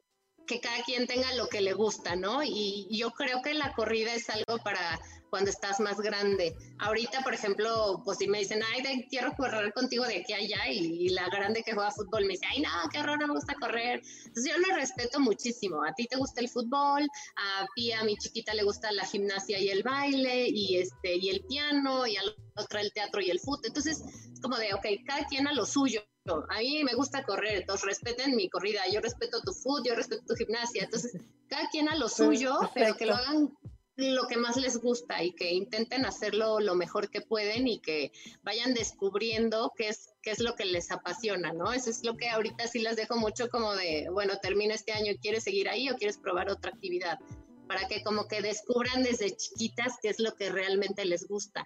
que cada quien tenga lo que le gusta, ¿no? Y yo creo que la corrida es algo para cuando estás más grande. Ahorita, por ejemplo, pues si me dicen, ay, de- quiero correr contigo de aquí a allá, y, y la grande que juega fútbol me dice, ay, no, qué horror, no me gusta correr. Entonces yo lo respeto muchísimo. A ti te gusta el fútbol, a Pía, mi chiquita, le gusta la gimnasia y el baile, y este, y el piano, y a la otra el teatro y el fútbol. Entonces, es como de, ok, cada quien a lo suyo. A mí me gusta correr, entonces respeten mi corrida, yo respeto tu fútbol, yo respeto tu gimnasia, entonces cada quien a lo suyo, pero que lo perfecto. hagan lo que más les gusta y que intenten hacerlo lo mejor que pueden y que vayan descubriendo qué es, qué es lo que les apasiona, ¿no? Eso es lo que ahorita sí las dejo mucho como de, bueno, termina este año quieres seguir ahí o quieres probar otra actividad, para que como que descubran desde chiquitas qué es lo que realmente les gusta.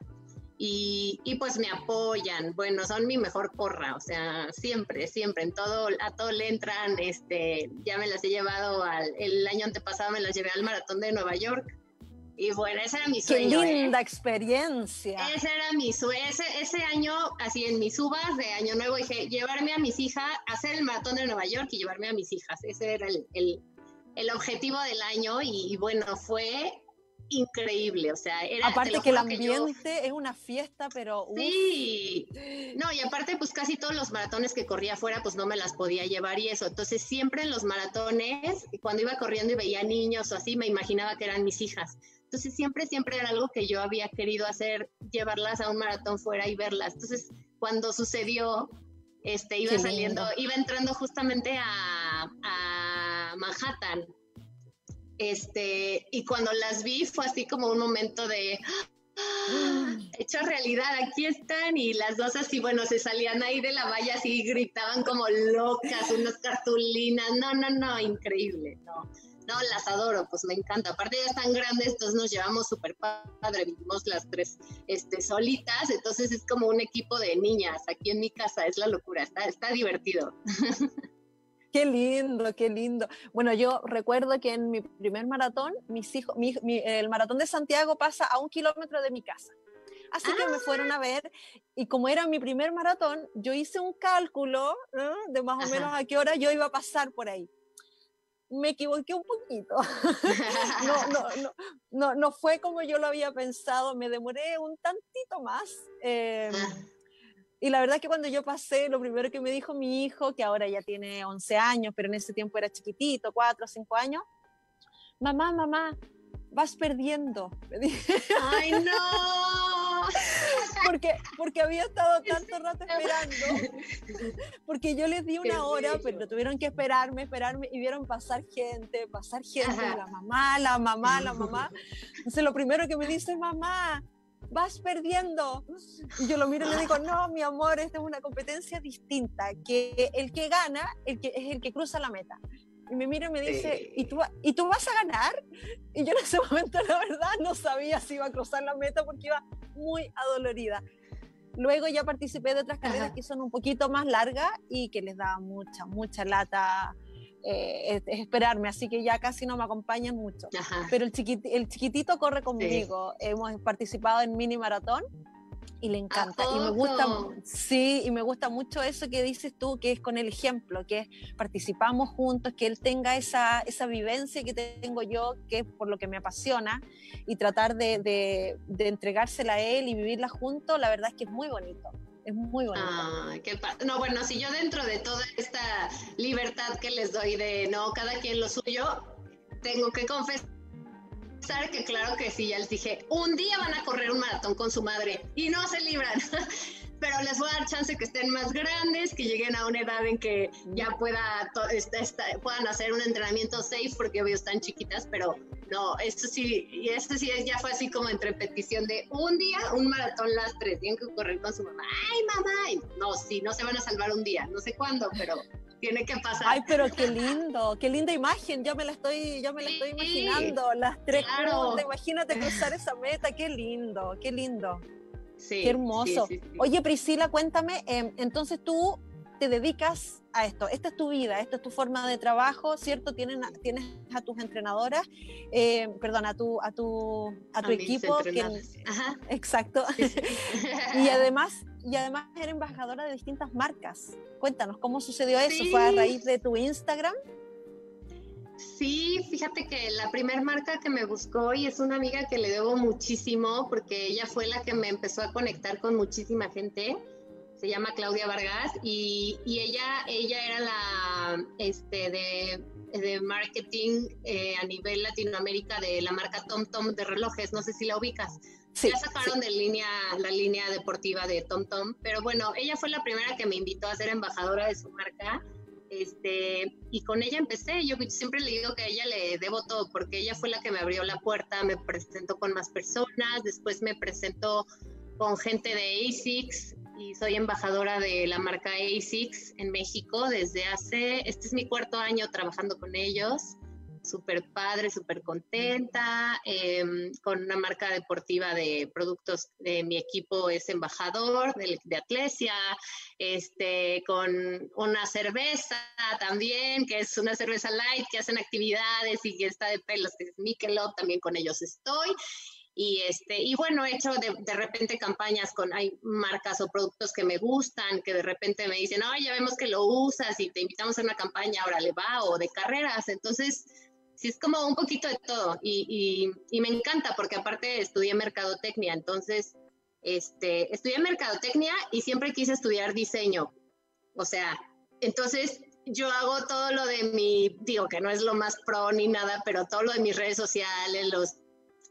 Y, y pues me apoyan, bueno, son mi mejor porra, o sea, siempre, siempre, en todo, a todo le entran, este, ya me las he llevado al, el año antepasado me las llevé al maratón de Nueva York, y bueno, ese era mi ¡Qué sueño. ¿eh? linda experiencia! Ese era mi sueño. Ese, ese año, así en mis uvas de Año Nuevo, dije, llevarme a mis hijas, hacer el maratón de Nueva York y llevarme a mis hijas. Ese era el, el, el objetivo del año y, y bueno, fue increíble. O sea, era... te Aparte que el juro yo- ambiente es una fiesta, pero uf, Sí, no, y aparte, pues casi todos los maratones que corría afuera, pues no me las podía llevar y eso. Entonces, siempre en los maratones, cuando iba corriendo y veía niños o así, me imaginaba que eran mis hijas. Entonces, siempre, siempre era algo que yo había querido hacer, llevarlas a un maratón fuera y verlas. Entonces, cuando sucedió, este, iba Qué saliendo, lindo. iba entrando justamente a, a Manhattan. Este, y cuando las vi fue así como un momento de, ¡ah! hecho realidad, aquí están y las dos así, bueno, se salían ahí de la valla así, gritaban como locas, unas cartulinas, no, no, no, increíble, no, no, las adoro, pues me encanta, aparte ya están grandes, entonces nos llevamos súper padre, vivimos las tres este, solitas, entonces es como un equipo de niñas aquí en mi casa, es la locura, está, está divertido. Qué lindo, qué lindo. Bueno, yo recuerdo que en mi primer maratón, mis hijos, mi- mi- el maratón de Santiago pasa a un kilómetro de mi casa. Así que me fueron a ver y como era mi primer maratón, yo hice un cálculo ¿no? de más o Ajá. menos a qué hora yo iba a pasar por ahí. Me equivoqué un poquito. No, no, no, no, no fue como yo lo había pensado, me demoré un tantito más. eh, y la verdad que cuando yo pasé, lo primero que me dijo mi hijo, que ahora ya tiene 11 años, pero en ese tiempo era chiquitito, 4 o 5 años, mamá, mamá, vas perdiendo. ¡Ay, no! porque, porque había estado tanto rato esperando, porque yo les di una hora, pero tuvieron que esperarme, esperarme, y vieron pasar gente, pasar gente, Ajá. la mamá, la mamá, la mamá. Entonces lo primero que me dice, mamá, vas perdiendo. Y yo lo miro y le digo, no, mi amor, esta es una competencia distinta, que el que gana el que, es el que cruza la meta. Y me mira y me dice, Sí. ¿Y, tú, va- ¿y tú vas a ganar? Y yo en ese momento, la verdad, no sabía si iba a cruzar la meta porque iba muy adolorida. Luego ya participé de otras carreras Ajá. que son un poquito más largas y que les daba mucha, mucha lata eh, es- es esperarme, así que ya casi no me acompañan mucho. Ajá. Pero el, chiquiti- el chiquitito corre conmigo. Hemos participado en mini maratón y le encanta. Y me gusta, sí, y me gusta mucho eso que dices tú, que es con el ejemplo, que participamos juntos, que él tenga esa, esa vivencia que tengo yo, que es por lo que me apasiona, y tratar de, de, de entregársela a él y vivirla juntos, la verdad es que es muy bonito. Es muy bonito. Ay, qué No, bueno, si yo dentro de toda esta libertad que les doy de no, cada quien lo suyo, tengo que confesar que claro que sí, ya les dije, un día van a correr un maratón con su madre y no se libran. Pero les voy a dar chance que estén más grandes, que lleguen a una edad en que ya pueda esta- esta- puedan hacer un entrenamiento safe, porque obvio están chiquitas, pero no, esto sí, y esto sí es- ya fue así como entre petición de un día, un maratón las tres, tienen que correr con su mamá. ¡Ay, mamá! Y no, sí, no se van a salvar un día, no sé cuándo, pero tiene que pasar. Ay, pero qué lindo, qué linda imagen, ya me la estoy, ya me la estoy imaginando, las tres claro. imagínate cruzar esa meta, qué lindo, qué lindo. Sí, Qué hermoso. sí. Oye, Priscila, cuéntame, em, entonces tú te dedicas a esto, esta es tu vida, esta es tu forma de trabajo, ¿cierto? Tienen tienes a tus entrenadoras, eh, perdón, a tu, a tu, a tu equipo. Ajá. exacto, y además, y además eres embajadora de distintas marcas. Cuéntanos, ¿cómo sucedió eso? ¿Fue a raíz de tu Instagram? Sí, fíjate que la primer marca que me buscó y es una amiga que le debo muchísimo porque ella fue la que me empezó a conectar con muchísima gente. Se llama Claudia Vargas y, y ella, ella era la este, de, de marketing eh, a nivel Latinoamérica de la marca Tom Tom de relojes. No sé si la ubicas. Sí, ya sacaron de línea la línea deportiva de Tom Tom, pero bueno, ella fue la primera que me invitó a ser embajadora de su marca. Este, y con ella empecé, yo siempre le digo que a ella le debo todo, porque ella fue la que me abrió la puerta, me presentó con más personas, después me presentó con gente de ASICS y soy embajadora de la marca ASICS en México desde hace, este es mi cuarto año trabajando con ellos súper padre, súper contenta, eh, con una marca deportiva de productos de mi equipo es embajador de, de Atlesia, este, con una cerveza también, que es una cerveza light, que hacen actividades y que está de pelos, que es Michelob, también con ellos estoy. Y, este, y bueno, he hecho de, de, repente campañas con, hay marcas o productos que me gustan, que de repente me dicen, oh, ya vemos que lo usas y te invitamos a una campaña, ahora le va, o de carreras. Entonces, es como un poquito de todo y, y, y, me encanta porque aparte estudié mercadotecnia, entonces este, estudié mercadotecnia y siempre quise estudiar diseño, o sea, entonces yo hago todo lo de mi, digo que no es lo más pro ni nada, pero todo lo de mis redes sociales, los,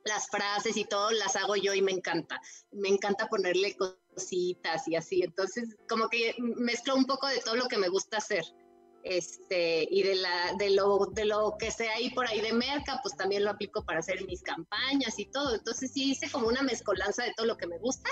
las frases y todo las hago yo y me encanta, me encanta ponerle cositas y así, entonces como que mezclo un poco de todo lo que me gusta hacer este, y de, la, de, lo, de lo que sea ahí por ahí de merca, pues también lo aplico para hacer mis campañas y todo. Entonces sí hice como una mezcolanza de todo lo que me gusta,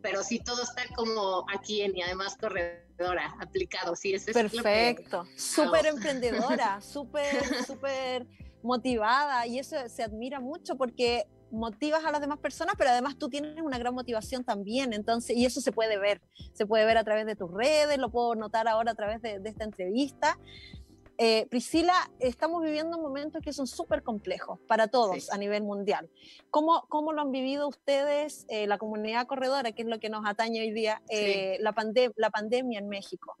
pero sí todo está como aquí en y además corredora, aplicado. Sí, eso Perfecto, súper emprendedora, súper, súper motivada y eso se admira mucho porque motivas a las demás personas, pero además tú tienes una gran motivación también, entonces, y eso se puede ver, se puede ver a través de tus redes, lo puedo notar ahora a través de, de esta entrevista. Eh, Priscila, estamos viviendo momentos que son súper complejos para todos sí. a nivel mundial. ¿Cómo, ¿Cómo, lo han vivido ustedes, eh, la comunidad corredora, que es lo que nos atañe hoy día, eh, sí. la, pandem la pandemia en México?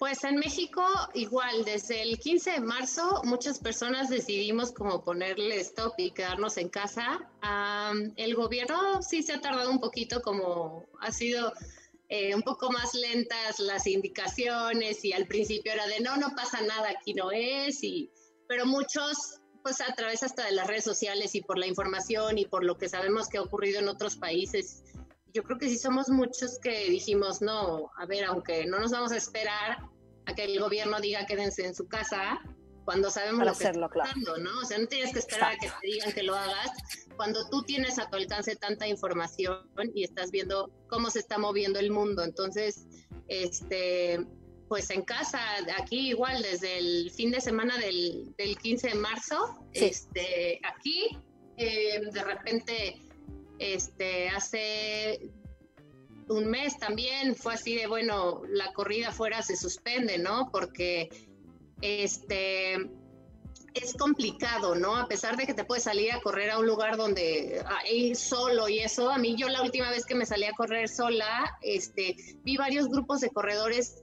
Pues en México igual, desde el 15 de marzo muchas personas decidimos como ponerle stop y quedarnos en casa. Um, el gobierno sí se ha tardado un poquito, como ha sido eh, un poco más lentas las indicaciones y al principio era de no, no pasa nada, aquí no es, y, pero muchos pues a través hasta de las redes sociales y por la información y por lo que sabemos que ha ocurrido en otros países yo creo que sí somos muchos que dijimos, no, a ver, aunque no nos vamos a esperar a que el gobierno diga quédense en su casa, cuando sabemos Para lo que hacerlo, está claro. pasando, ¿no? O sea, no tienes que esperar a que Exacto. te digan que lo hagas. Cuando tú tienes a tu alcance tanta información y estás viendo cómo se está moviendo el mundo, entonces, este, pues en casa, aquí igual, desde el fin de semana del, del 15 de marzo, Sí. este, aquí, eh, de repente, este, hace un mes también fue así de, bueno, la corrida afuera se suspende, ¿no? Porque este es complicado, ¿no? A pesar de que te puedes salir a correr a un lugar donde ahí solo y eso, a mí yo la última vez que me salí a correr sola, este, vi varios grupos de corredores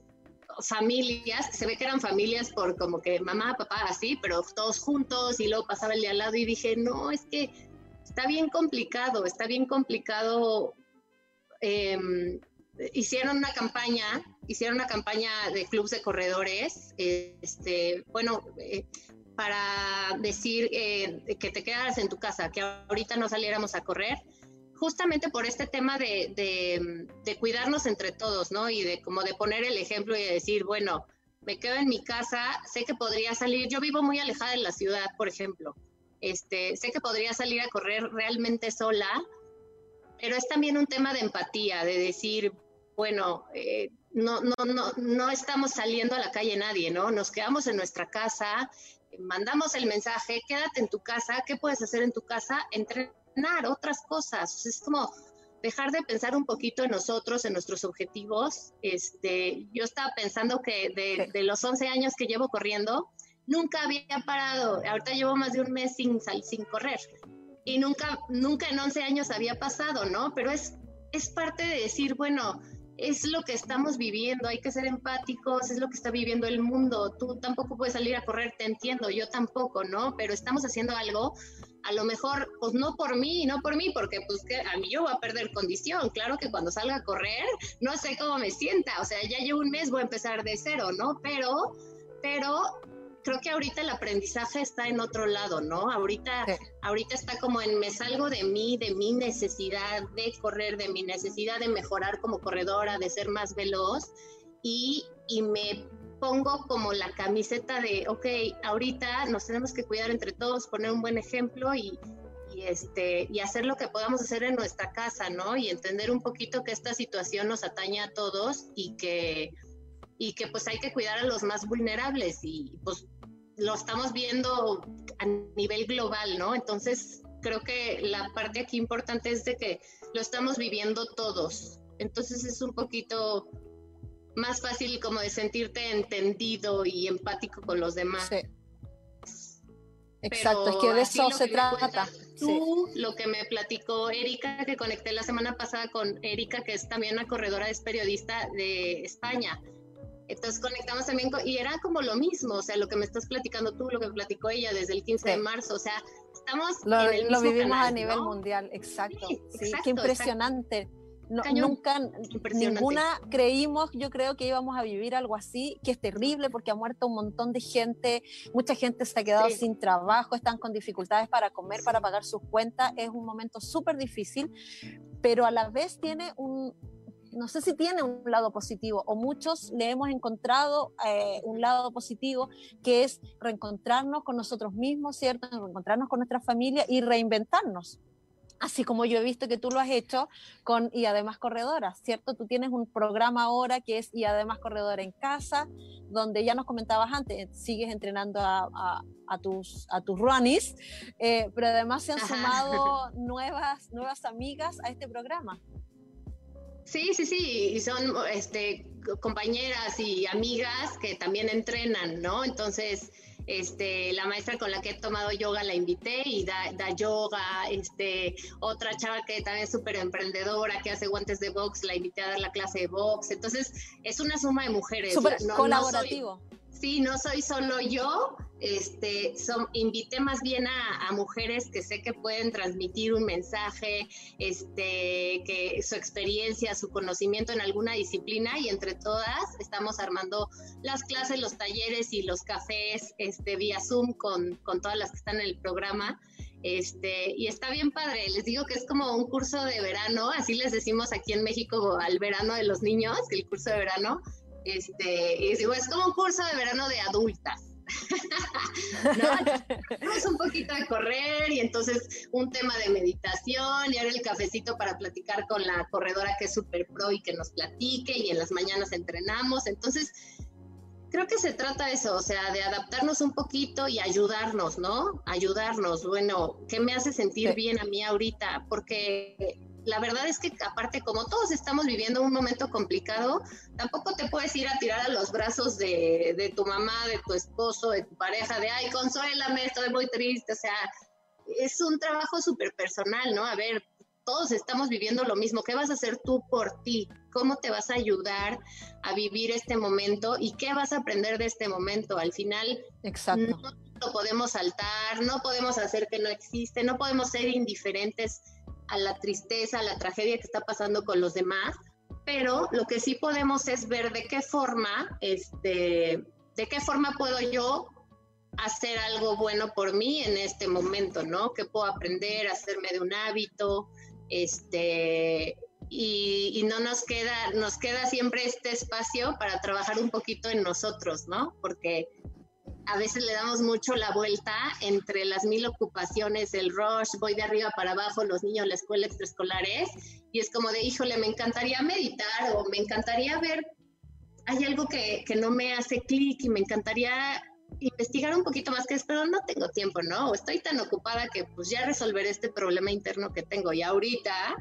familias, se ve que eran familias por como que mamá, papá, así, pero todos juntos y luego pasaba el de al lado y dije, no, es que está bien complicado, está bien complicado. em, hicieron una campaña, hicieron una campaña de clubes de corredores, este, bueno, eh, para decir eh, que te quedaras en tu casa, que ahorita no saliéramos a correr, justamente por este tema de, de, de cuidarnos entre todos, ¿no? Y de como de poner el ejemplo y de decir, bueno, me quedo en mi casa, sé que podría salir, yo vivo muy alejada de la ciudad, por ejemplo, este, sé que podría salir a correr realmente sola, pero es también un tema de empatía, de decir, bueno, eh, no, no, no, no estamos saliendo a la calle nadie, ¿no? Nos quedamos en nuestra casa, mandamos el mensaje, quédate en tu casa, ¿qué puedes hacer en tu casa? Entrenar otras cosas. Es como dejar de pensar un poquito en nosotros, en nuestros objetivos. Este, yo estaba pensando que de, de los 11 años que llevo corriendo, nunca había parado. Ahorita llevo más de un mes sin, sin correr. Y nunca, nunca en 11 años había pasado, ¿no? Pero es, es parte de decir, bueno, es lo que estamos viviendo, hay que ser empáticos, es lo que está viviendo el mundo. Tú tampoco puedes salir a correr, te entiendo, yo tampoco, ¿no? Pero estamos haciendo algo, a lo mejor, pues no por mí, no por mí, porque pues a mí yo voy a perder condición. Claro que cuando salga a correr, no sé cómo me sienta, o sea, ya llevo un mes, voy a empezar de cero, ¿no? Pero, pero creo que ahorita el aprendizaje está en otro lado, ¿no? Ahorita, Sí. ahorita está como en me salgo de mí, de mi necesidad de correr, de mi necesidad de mejorar como corredora, de ser más veloz y, y me pongo como la camiseta de, ok, ahorita nos tenemos que cuidar entre todos, poner un buen ejemplo y, y, este, y hacer lo que podamos hacer en nuestra casa, ¿no? Y entender un poquito que esta situación nos atañe a todos y que, y que pues hay que cuidar a los más vulnerables y pues lo estamos viendo a nivel global, ¿no? Entonces creo que la parte aquí importante es de que lo estamos viviendo todos. Entonces es un poquito más fácil como de sentirte entendido y empático con los demás. Sí. Exacto, es que de eso se trata. Sí. Tú, lo que me platicó Erika, que conecté la semana pasada con Erika, que es también una corredora, es periodista de España. Entonces conectamos también con, y era como lo mismo, o sea, lo que me estás platicando tú, lo que platicó ella desde el 15 de Sí. marzo, o sea, estamos Lo, en el lo mismo vivimos canal, a nivel ¿no? mundial, exacto. Sí, Sí, exacto, qué impresionante. No- Cañón. nunca, ninguna creímos, yo creo que íbamos a vivir algo así, que es terrible porque ha muerto un montón de gente, mucha gente se ha quedado Sí. sin trabajo, están con dificultades para comer, para pagar sus cuentas, es un momento súper difícil, pero a la vez tiene un, no sé si tiene un lado positivo, o muchos le hemos encontrado eh, un lado positivo, que es reencontrarnos con nosotros mismos, ¿cierto? Reencontrarnos con nuestra familia y reinventarnos. Así como yo he visto que tú lo has hecho con Y además Corredora, ¿cierto? Tú tienes un programa ahora que es Y además Corredora en casa, donde ya nos comentabas antes, sigues entrenando a, a- a tus, a tus runnies, eh, pero además se han sumado nuevas, nuevas amigas a este programa. Sí, sí, sí, y son este, compañeras y amigas que también entrenan, ¿no? Entonces, este, la maestra con la que he tomado yoga la invité y da, da yoga, este, otra chava que también es súper emprendedora, que hace guantes de box, la invité a dar la clase de box, entonces es una suma de mujeres. Súper no- no soy- colaborativo. Sí, no soy solo yo, este, son, invité más bien a, mujeres que sé que pueden transmitir un mensaje, este, que su experiencia, su conocimiento en alguna disciplina y entre todas estamos armando las clases, los talleres y los cafés este, vía Zoom con, todas las que están en el programa. Este, y está bien padre, les digo que es como un curso de verano, así les decimos aquí en México al verano de los niños, el curso de verano, este, digo, es como un curso de verano de adultas. ¿no? un poquito de correr y entonces un tema de meditación y ahora el cafecito para platicar con la corredora que es súper pro y que nos platique y en las mañanas entrenamos. Entonces, creo que se trata de eso, o sea, de adaptarnos un poquito y ayudarnos, ¿no? Ayudarnos. Bueno, ¿qué me hace sentir bien a mí ahorita? Porque la verdad es que aparte, como todos estamos viviendo un momento complicado, tampoco te puedes ir a tirar a los brazos de, de tu mamá, de tu esposo, de tu pareja, de, ay, consuélame, estoy muy triste, o sea, es un trabajo súper personal, ¿no? A ver, todos estamos viviendo lo mismo. ¿Qué vas a hacer tú por ti? ¿Cómo te vas a ayudar a vivir este momento? ¿Y qué vas a aprender de este momento? Al final, Exacto. no lo podemos saltar, no podemos hacer que no existe, no podemos ser indiferentes a la tristeza, a la tragedia que está pasando con los demás, pero lo que sí podemos es ver de qué forma, este, de qué forma puedo yo hacer algo bueno por mí en este momento, ¿no? Que puedo aprender, hacerme de un hábito, este, y, y, no nos queda, nos queda siempre este espacio para trabajar un poquito en nosotros, ¿no? Porque a veces le damos mucho la vuelta entre las mil ocupaciones, el rush, voy de arriba para abajo, los niños, la escuela extraescolares, y es como de, híjole, me encantaría meditar o me encantaría ver, hay algo que, que no me hace clic y me encantaría investigar un poquito más que es, pero no tengo tiempo, ¿no? O estoy tan ocupada que pues ya resolveré este problema interno que tengo y ahorita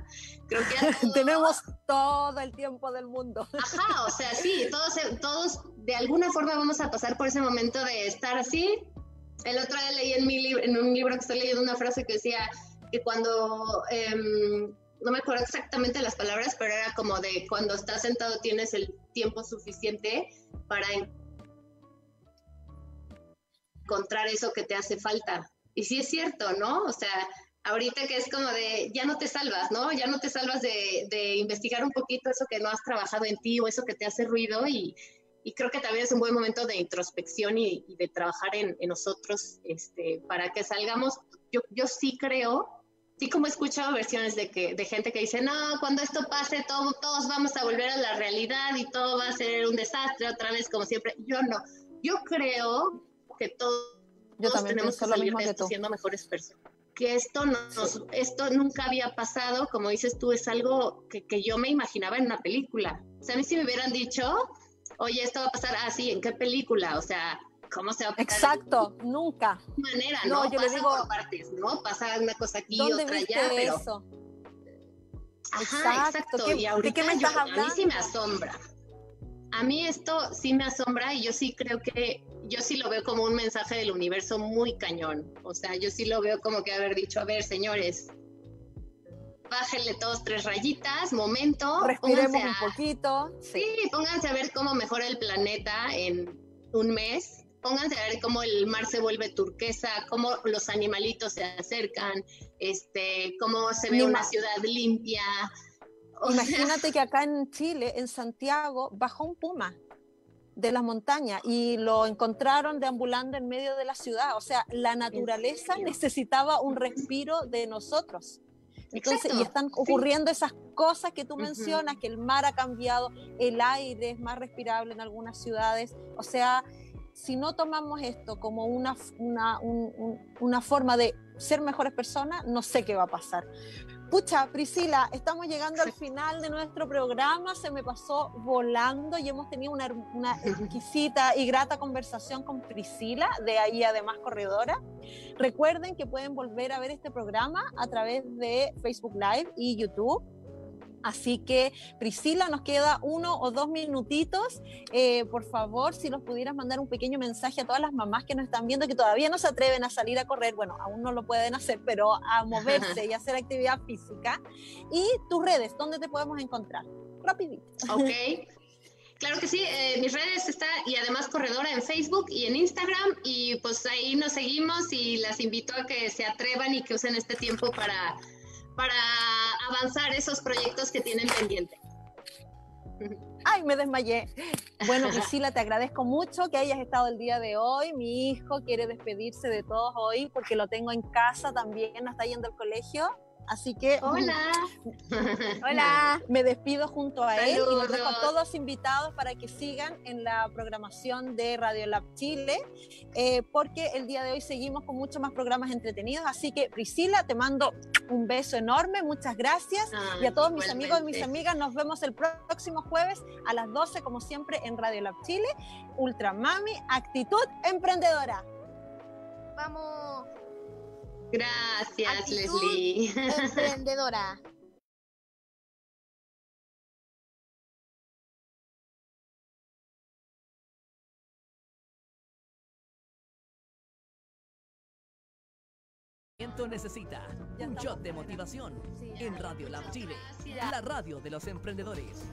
creo que todo... tenemos todo el tiempo del mundo. Ajá, o sea, sí, todos, todos de alguna forma vamos a pasar por ese momento de estar así. El otro día leí en, mi libro, en un libro que estoy leyendo una frase que decía que cuando... Eh, no me acuerdo exactamente las palabras, pero era como de cuando estás sentado tienes el tiempo suficiente para encontrar eso que te hace falta. Y sí es cierto, ¿no? O sea, ahorita que es como de, ya no te salvas, ¿no? Ya no te salvas de, de investigar un poquito eso que no has trabajado en ti o eso que te hace ruido y, y creo que también es un buen momento de introspección y, y de trabajar en, en, nosotros este, para que salgamos. Yo, yo sí creo, sí como he escuchado versiones de, que, de gente que dice, no, cuando esto pase todo, todos vamos a volver a la realidad y todo va a ser un desastre otra vez como siempre. Yo no, yo creo que todos, Yo todos tenemos que salir de esto siendo mejores personas. Que esto, nos, esto nunca había pasado, como dices tú, es algo que, que, yo me imaginaba en una película. O sea, a mí si me hubieran dicho, oye, esto va a pasar así, ¿en qué película? O sea, ¿cómo se va a pasar? Exacto, nunca. De manera, ¿no? no yo pasa le digo, por partes, ¿no? Pasa una cosa aquí, ¿dónde otra viste allá, pero... eso? Ajá, exacto. ¿Qué, y ahorita ¿De qué me estás yo, hablando? a mí sí me asombra. A mí esto sí me asombra y yo sí creo que, yo sí lo veo como un mensaje del universo muy cañón. O sea, yo sí lo veo como que haber dicho, a ver, señores, bájenle todos tres rayitas, momento. Respiremos a, un poquito. Sí. sí, pónganse a ver cómo mejora el planeta en un mes. Pónganse a ver cómo el mar se vuelve turquesa, cómo los animalitos se acercan, este, cómo se ve Ni una más. ciudad limpia. O Imagínate sea, que acá en Chile, en Santiago, bajó un puma de las montañas y lo encontraron deambulando en medio de la ciudad. O sea, la naturaleza necesitaba un respiro de nosotros. Entonces, Exacto, y están ocurriendo sí. esas cosas que tú mencionas, uh -huh. que el mar ha cambiado, el aire es más respirable en algunas ciudades. O sea, si no tomamos esto como una, una, un, un, una forma de ser mejores personas, no sé qué va a pasar. Pucha, Priscila, estamos llegando al final de nuestro programa, se me pasó volando y hemos tenido una, una exquisita y grata conversación con Priscila, de ahí además corredora. Recuerden que pueden volver a ver este programa a través de Facebook Live y YouTube. Así que, Priscila, nos queda uno o dos minutitos. Eh, por favor, si nos pudieras mandar un pequeño mensaje a todas las mamás que nos están viendo, que todavía no se atreven a salir a correr, bueno, aún no lo pueden hacer, pero a moverse y hacer actividad física. Y tus redes, ¿dónde te podemos encontrar? Rapidito. Ok. Claro que sí, eh, mis redes está y además corredora en Facebook y en Instagram y pues ahí nos seguimos y las invito a que se atrevan y que usen este tiempo para para avanzar esos proyectos que tienen pendiente. Ay, me desmayé. Bueno, Priscila, te agradezco mucho que hayas estado el día de hoy. Mi hijo quiere despedirse de todos hoy porque lo tengo en casa también, no está yendo al colegio. Así que Hola. Hola, me despido junto a él y los dejo a todos invitados para que sigan en la programación de Radio Lab Chile, eh, porque el día de hoy seguimos con muchos más programas entretenidos. Así que, Priscila, te mando un beso enorme, muchas gracias. Ay, y a todos mis amigos y mis amigas, nos vemos el próximo jueves a las 12, como siempre, en Radio Lab Chile. Ultramami, actitud emprendedora. Vamos, Gracias, Actitud. Leslie. emprendedora. necesita un shot de motivación en Radio Lab Chile, la radio de los emprendedores.